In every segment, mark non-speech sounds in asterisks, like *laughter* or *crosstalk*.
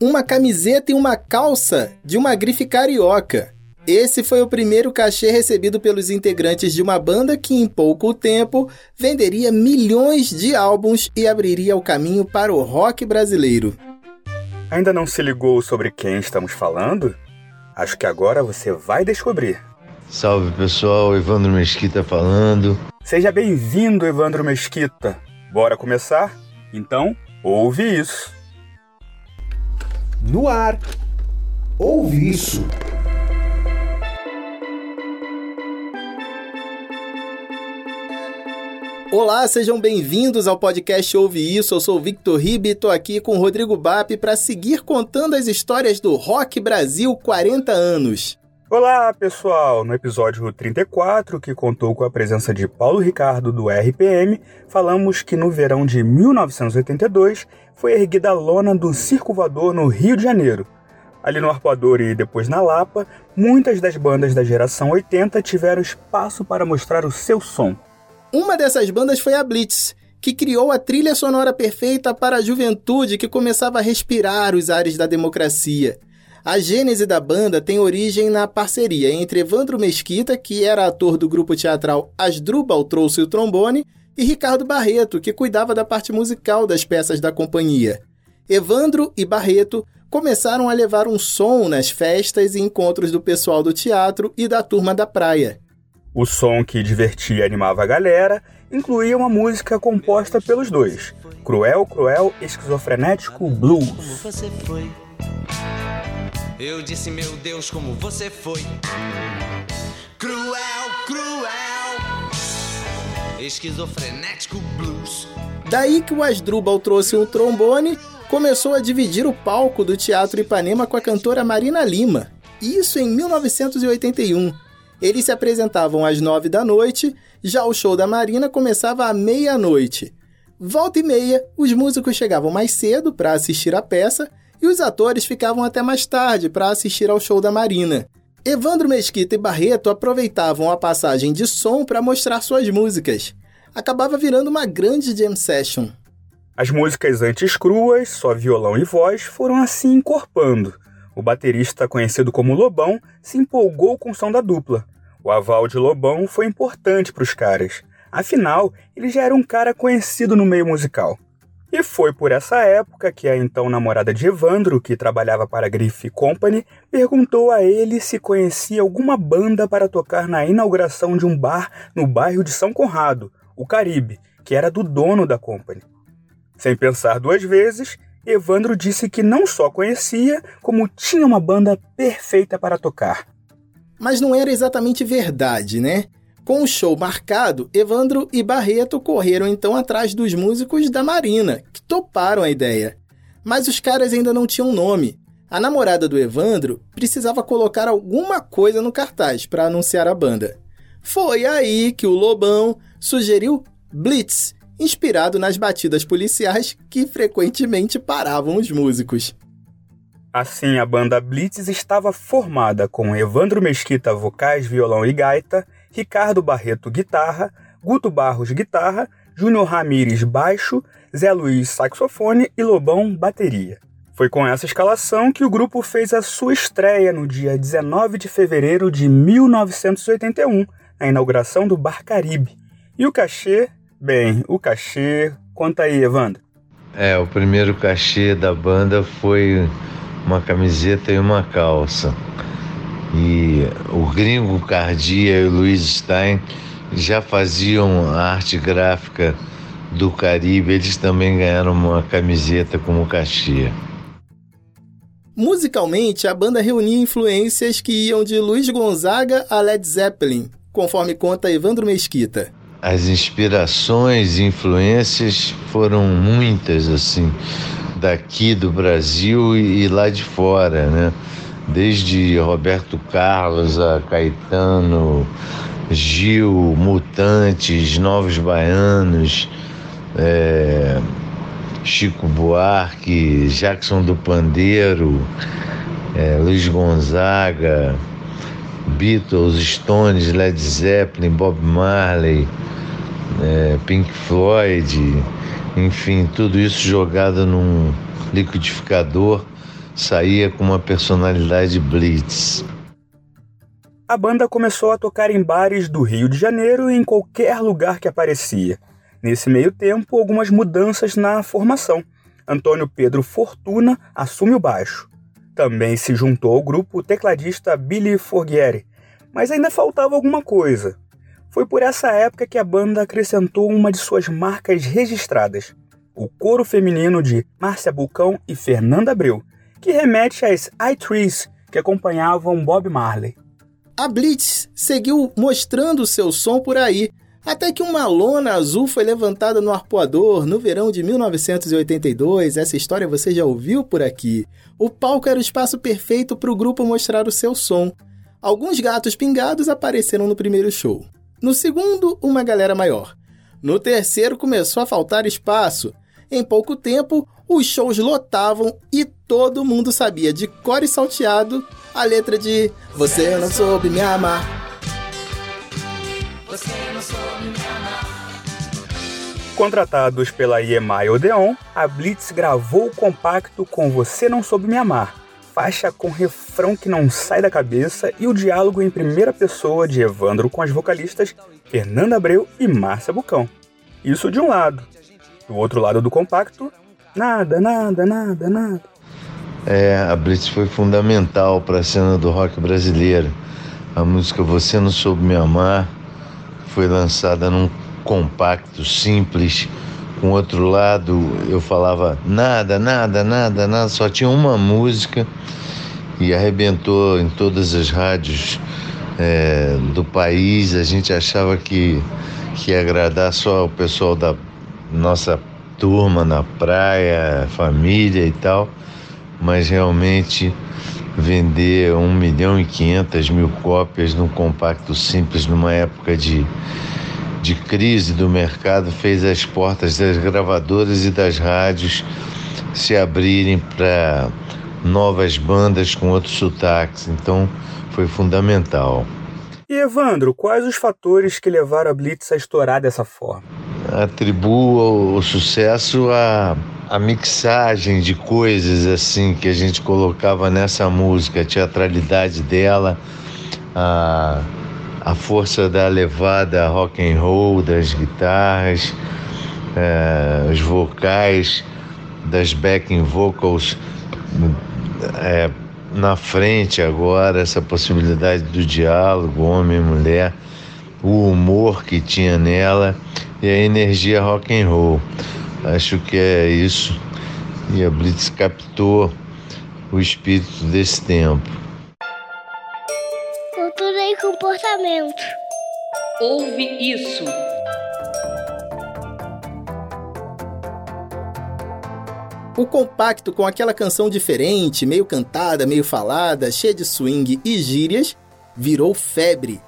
uma camiseta e uma calça de uma grife carioca. Esse foi o primeiro cachê recebido pelos integrantes de uma banda que, em pouco tempo, venderia milhões de álbuns e abriria o caminho para o rock brasileiro. Ainda não se ligou sobre quem estamos falando? Acho que agora você vai descobrir. Salve pessoal, Evandro Mesquita falando. Seja bem-vindo, Evandro Mesquita. Bora começar? Então, ouve isso. No ar, ouve isso. Olá, sejam bem-vindos ao podcast Ouve Isso. Eu sou Victor Ribe e estou aqui com Rodrigo Bap para seguir contando as histórias do Rock Brasil 40 anos. Olá, pessoal! No episódio 34, que contou com a presença de Paulo Ricardo do RPM, falamos que no verão de 1982 foi erguida a lona do Circo Voador no Rio de Janeiro. Ali no Arpoador e depois na Lapa, muitas das bandas da geração 80 tiveram espaço para mostrar o seu som. Uma dessas bandas foi a Blitz, que criou a trilha sonora perfeita para a juventude que começava a respirar os ares da democracia. A gênese da banda tem origem na parceria entre Evandro Mesquita, que era ator do grupo teatral Asdrubal Trouxe o Trombone, e Ricardo Barreto, que cuidava da parte musical das peças da companhia. Evandro e Barreto começaram a levar um som nas festas e encontros do pessoal do teatro e da turma da praia. O som que divertia e animava a galera incluía uma música composta pelos dois, Cruel, Cruel, Esquizofrenético Blues. Eu disse, meu Deus, como você foi. Cruel, cruel, esquizofrenético blues. Daí que o Asdrubal trouxe um trombone, começou a dividir o palco do Teatro Ipanema com a cantora Marina Lima. Isso em 1981. Eles se apresentavam às nove da noite, já o show da Marina começava à meia-noite. Volta e meia, os músicos chegavam mais cedo para assistir a peça e os atores ficavam até mais tarde para assistir ao show da Marina. Evandro Mesquita e Barreto aproveitavam a passagem de som para mostrar suas músicas. Acabava virando uma grande jam session. As músicas antes cruas, só violão e voz, foram assim encorpando. O baterista, conhecido como Lobão, se empolgou com o som da dupla. O aval de Lobão foi importante para os caras. Afinal, ele já era um cara conhecido no meio musical. E foi por essa época que a então namorada de Evandro, que trabalhava para a Griffith Company, perguntou a ele se conhecia alguma banda para tocar na inauguração de um bar no bairro de São Conrado, o Caribe, que era do dono da Company. Sem pensar duas vezes, Evandro disse que não só conhecia, como tinha uma banda perfeita para tocar. Mas não era exatamente verdade, né? Com o show marcado, Evandro e Barreto correram então atrás dos músicos da Marina, que toparam a ideia. Mas os caras ainda não tinham nome. A namorada do Evandro precisava colocar alguma coisa no cartaz para anunciar a banda. Foi aí que o Lobão sugeriu Blitz, inspirado nas batidas policiais que frequentemente paravam os músicos. Assim, a banda Blitz estava formada com Evandro Mesquita vocais, violão e gaita, Ricardo Barreto guitarra, Guto Barros guitarra, Júnior Ramires baixo, Zé Luiz saxofone e Lobão bateria. Foi com essa escalação que o grupo fez a sua estreia no dia 19 de fevereiro de 1981, na inauguração do Bar Caribe. E o cachê? Bem, o cachê. Conta aí, Evandro. É, o primeiro cachê da banda foi uma camiseta e uma calça. E o Gringo Cardia e o Luiz Stein já faziam a arte gráfica do Caribe, eles também ganharam uma camiseta como cachê. Musicalmente, a banda reunia influências que iam de Luiz Gonzaga a Led Zeppelin, conforme conta Evandro Mesquita. As inspirações e influências foram muitas, assim, daqui do Brasil e lá de fora, né? Desde Roberto Carlos a Caetano, Gil, Mutantes, Novos Baianos, é, Chico Buarque, Jackson do Pandeiro, é, Luiz Gonzaga, Beatles, Stones, Led Zeppelin, Bob Marley, é, Pink Floyd, enfim, tudo isso jogado num liquidificador saía com uma personalidade blitz. A banda começou a tocar em bares do Rio de Janeiro e em qualquer lugar que aparecia. Nesse meio tempo, algumas mudanças na formação. Antônio Pedro Fortuna assume o baixo. Também se juntou ao grupo o tecladista Billy Forghieri, mas ainda faltava alguma coisa. Foi por essa época que a banda acrescentou uma de suas marcas registradas, o coro feminino de Márcia Bulcão e Fernanda Abreu, que remete às I-Trees que acompanhavam Bob Marley. A Blitz seguiu mostrando seu som por aí, até que uma lona azul foi levantada no arpoador no verão de 1982. Essa história você já ouviu por aqui. O palco era o espaço perfeito para o grupo mostrar o seu som. Alguns gatos pingados apareceram no primeiro show. No segundo, uma galera maior. No terceiro, começou a faltar espaço. Em pouco tempo, os shows lotavam e todo mundo sabia de cor e salteado a letra de Você não soube me amar. Você não soube me amar. Contratados pela EMI Odeon, a Blitz gravou o compacto com Você Não Soube Me Amar, faixa com refrão que não sai da cabeça e o diálogo em primeira pessoa de Evandro com as vocalistas Fernanda Abreu e Márcia Bucão. Isso de um lado. Do outro lado do compacto, nada, nada, nada, nada. É, a Blitz foi fundamental para a cena do rock brasileiro. A música Você Não Soube Me Amar foi lançada num compacto simples. Com outro lado, eu falava nada, nada, nada, nada, só tinha uma música e arrebentou em todas as rádios é, do país. A gente achava que, que ia agradar só o pessoal da nossa turma na praia, família e tal, mas realmente vender um milhão e quinhentas mil cópias num compacto simples numa época de, de crise do mercado fez as portas das gravadoras e das rádios se abrirem para novas bandas com outros sotaques. Então foi fundamental. E Evandro, quais os fatores que levaram a Blitz a estourar dessa forma? atribuo o sucesso à, à mixagem de coisas assim que a gente colocava nessa música, a teatralidade dela, a, a força da levada rock and roll das guitarras, é, os vocais das backing vocals é, na frente agora, essa possibilidade do diálogo homem e mulher, o humor que tinha nela e a energia rock and roll. Acho que é isso. E a Blitz captou o espírito desse tempo. Cultura e comportamento. Ouve isso. O compacto com aquela canção diferente, meio cantada, meio falada, cheia de swing e gírias, virou febre.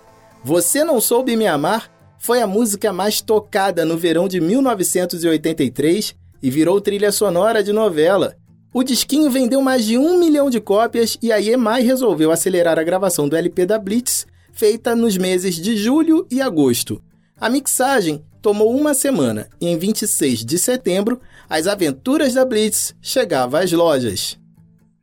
Você não soube me amar foi a música mais tocada no verão de 1983 e virou trilha sonora de novela. O disquinho vendeu mais de um milhão de cópias e a EMI resolveu acelerar a gravação do LP da Blitz, feita nos meses de julho e agosto. A mixagem tomou uma semana e em 26 de setembro, As Aventuras da Blitz chegava às lojas.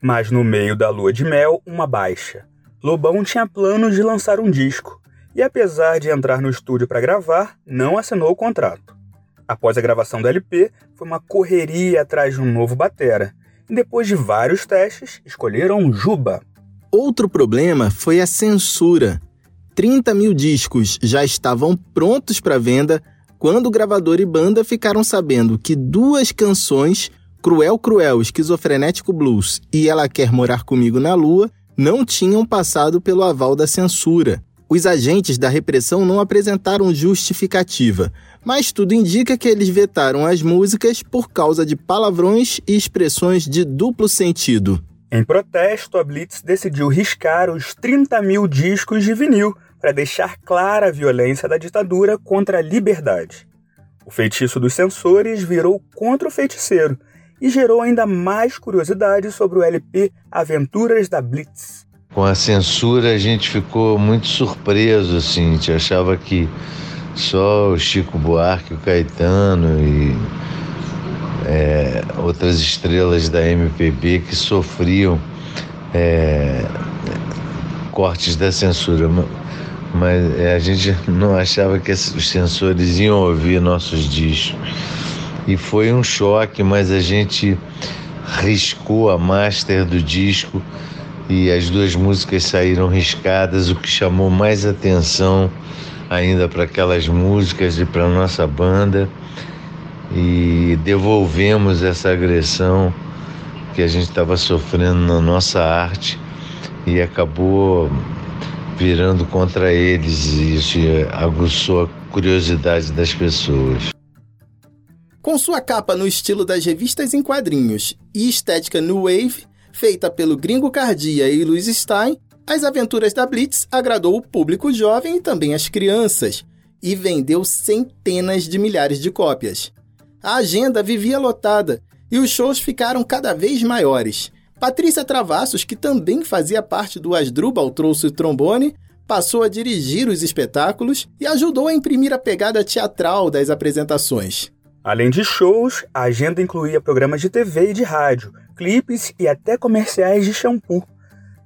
Mas no meio da lua de mel, uma baixa. Lobão tinha planos de lançar um disco e, apesar de entrar no estúdio para gravar, não assinou o contrato. Após a gravação do LP, foi uma correria atrás de um novo batera, e depois de vários testes, escolheram Juba. Outro problema foi a censura. 30 mil discos já estavam prontos para venda quando o gravador e banda ficaram sabendo que duas canções, Cruel Cruel Esquizofrenético Blues e Ela Quer Morar Comigo na Lua, não tinham passado pelo aval da censura. Os agentes da repressão não apresentaram justificativa, mas tudo indica que eles vetaram as músicas por causa de palavrões e expressões de duplo sentido. Em protesto, a Blitz decidiu riscar os 30 mil discos de vinil para deixar clara a violência da ditadura contra a liberdade. O feitiço dos censores virou contra o feiticeiro e gerou ainda mais curiosidade sobre o LP Aventuras da Blitz. Com a censura a gente ficou muito surpreso, assim, a gente achava que só o Chico Buarque, o Caetano e é, outras estrelas da MPB que sofriam é, cortes da censura, mas é, a gente não achava que os censores iam ouvir nossos discos. E foi um choque, mas a gente riscou a master do disco e as duas músicas saíram riscadas, o que chamou mais atenção ainda para aquelas músicas e para nossa banda e devolvemos essa agressão que a gente estava sofrendo na nossa arte e acabou virando contra eles e isso aguçou a curiosidade das pessoas. Com sua capa no estilo das revistas em quadrinhos e estética new wave, feita pelo Gringo Cardia e Louis Stein, As Aventuras da Blitz agradou o público jovem e também as crianças, e vendeu centenas de milhares de cópias. A agenda vivia lotada e os shows ficaram cada vez maiores. Patrícia Travassos, que também fazia parte do Asdrubal Trouxe o Trombone, passou a dirigir os espetáculos e ajudou a imprimir a pegada teatral das apresentações. Além de shows, a agenda incluía programas de TV e de rádio, clipes e até comerciais de shampoo.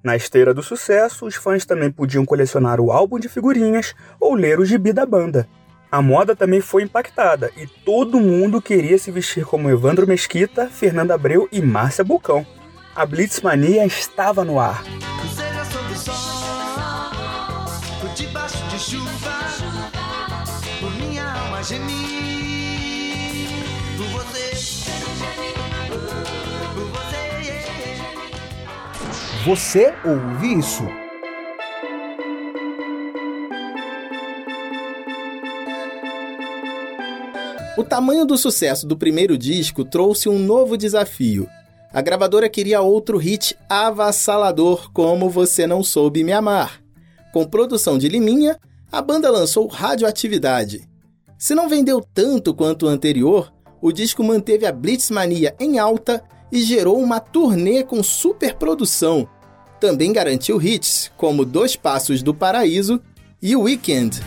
Na esteira do sucesso, os fãs também podiam colecionar o álbum de figurinhas ou ler o gibi da banda. A moda também foi impactada e todo mundo queria se vestir como Evandro Mesquita, Fernanda Abreu e Márcia Bucão. A Blitzmania estava no ar. De chuva, por minha alma gemir, Você ouve isso? O tamanho do sucesso do primeiro disco trouxe um novo desafio. A gravadora queria outro hit avassalador como Você Não Soube Me Amar. Com produção de Liminha, a banda lançou Radioatividade. Se não vendeu tanto quanto o anterior, o disco manteve a Blitzmania em alta e gerou uma turnê com superprodução. Também garantiu hits como Dois Passos do Paraíso e Weekend.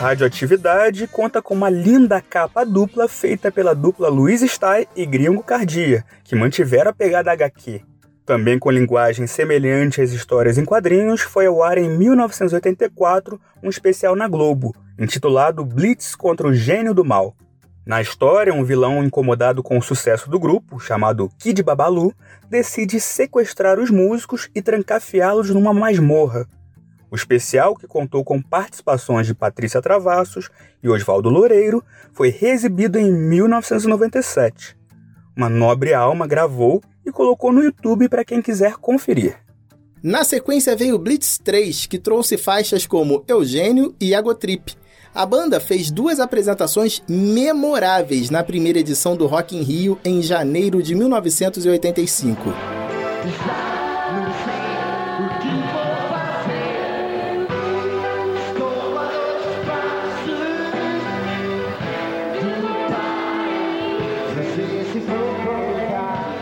Radioatividade conta com uma linda capa dupla feita pela dupla Luiz Stein e Gringo Cardia, que mantiveram a pegada HQ. Também com linguagem semelhante às histórias em quadrinhos, foi ao ar em 1984 um especial na Globo, intitulado Blitz contra o Gênio do Mal. Na história, um vilão incomodado com o sucesso do grupo, chamado Kid Babalu, decide sequestrar os músicos e trancafiá-los numa masmorra, o especial, que contou com participações de Patrícia Travassos e Oswaldo Loureiro, foi reexibido em 1997. Uma nobre alma gravou e colocou no YouTube para quem quiser conferir. Na sequência veio Blitz 3, que trouxe faixas como Eugênio e Agotrip. A banda fez duas apresentações memoráveis na primeira edição do Rock in Rio em janeiro de 1985. *laughs*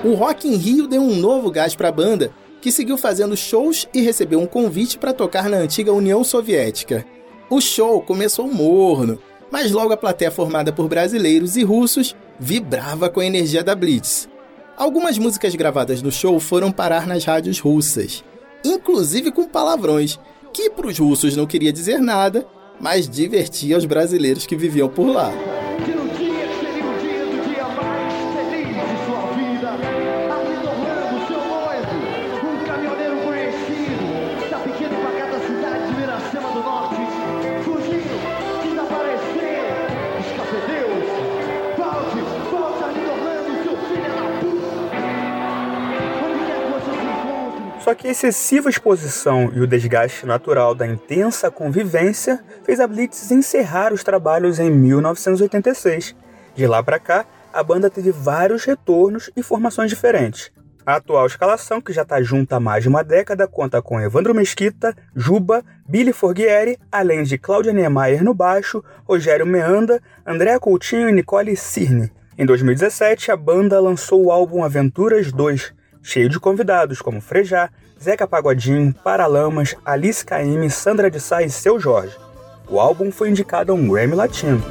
O Rock in Rio deu um novo gás para a banda, que seguiu fazendo shows e recebeu um convite para tocar na antiga União Soviética. O show começou morno, mas logo a plateia formada por brasileiros e russos vibrava com a energia da Blitz. Algumas músicas gravadas no show foram parar nas rádios russas, inclusive com palavrões, que para os russos não queria dizer nada, mas divertia os brasileiros que viviam por lá. Só que a excessiva exposição e o desgaste natural da intensa convivência fez a Blitz encerrar os trabalhos em 1986. De lá para cá, a banda teve vários retornos e formações diferentes. A atual escalação, que já está junta há mais de uma década, conta com Evandro Mesquita, Juba, Billy Forghieri, além de Cláudia Niemeyer no baixo, Rogério Meanda, André Coutinho e Nicole Cirne. Em 2017, a banda lançou o álbum Aventuras 2, cheio de convidados como Frejá, Zeca Pagodinho, Paralamas, Alice Caymmi, Sandra de Sá e Seu Jorge. O álbum foi indicado a um Grammy Latino.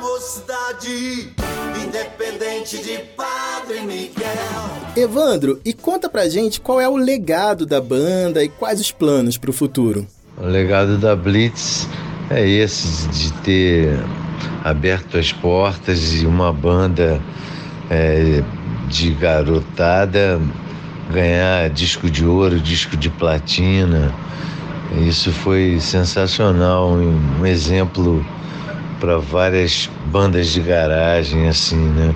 Mocidade Independente de Padre Miguel Evandro, e conta pra gente qual é o legado da banda e quais os planos pro futuro. O legado da Blitz é esse de ter aberto as portas e uma banda é, de garotada ganhar disco de ouro, disco de platina. Isso foi sensacional, um exemplo para várias bandas de garagem assim, né?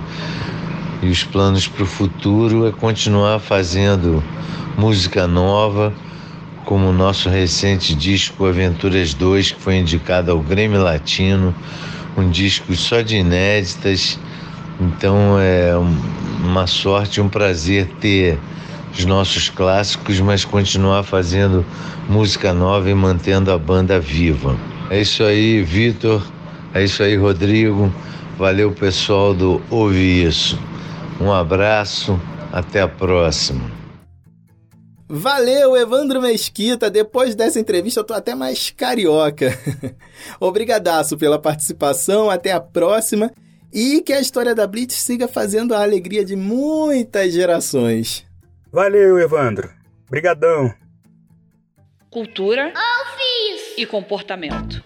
E os planos para o futuro é continuar fazendo música nova, como o nosso recente disco Aventuras 2, que foi indicado ao Grêmio Latino, um disco só de inéditas. Então é uma sorte, um prazer ter os nossos clássicos, mas continuar fazendo música nova e mantendo a banda viva. É isso aí, Vitor. É isso aí, Rodrigo. Valeu, pessoal do Ouve Isso. Um abraço, até a próxima. Valeu, Evandro Mesquita. Depois dessa entrevista eu tô até mais carioca. *laughs* Obrigadaço pela participação. Até a próxima. E que a história da Blitz siga fazendo a alegria de muitas gerações. Valeu, Evandro. Brigadão. Cultura e comportamento.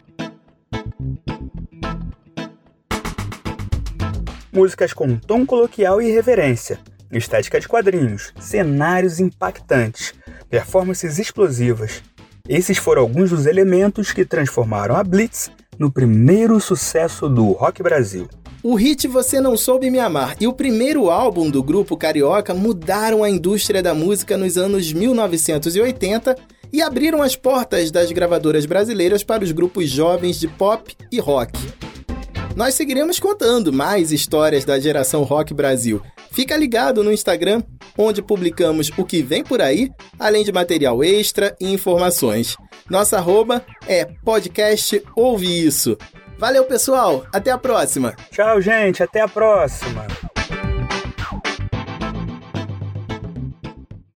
Músicas com tom coloquial e irreverência, estética de quadrinhos, cenários impactantes, performances explosivas. Esses foram alguns dos elementos que transformaram a Blitz no primeiro sucesso do rock Brasil. O hit Você Não Soube Me Amar e o primeiro álbum do grupo carioca mudaram a indústria da música nos anos 1980 e abriram as portas das gravadoras brasileiras para os grupos jovens de pop e rock. Nós seguiremos contando mais histórias da geração Rock Brasil. Fica ligado no Instagram, onde publicamos o que vem por aí, além de material extra e informações. Nossa arroba é podcast Ouve Isso. Valeu, pessoal. Até a próxima. Tchau, gente. Até a próxima.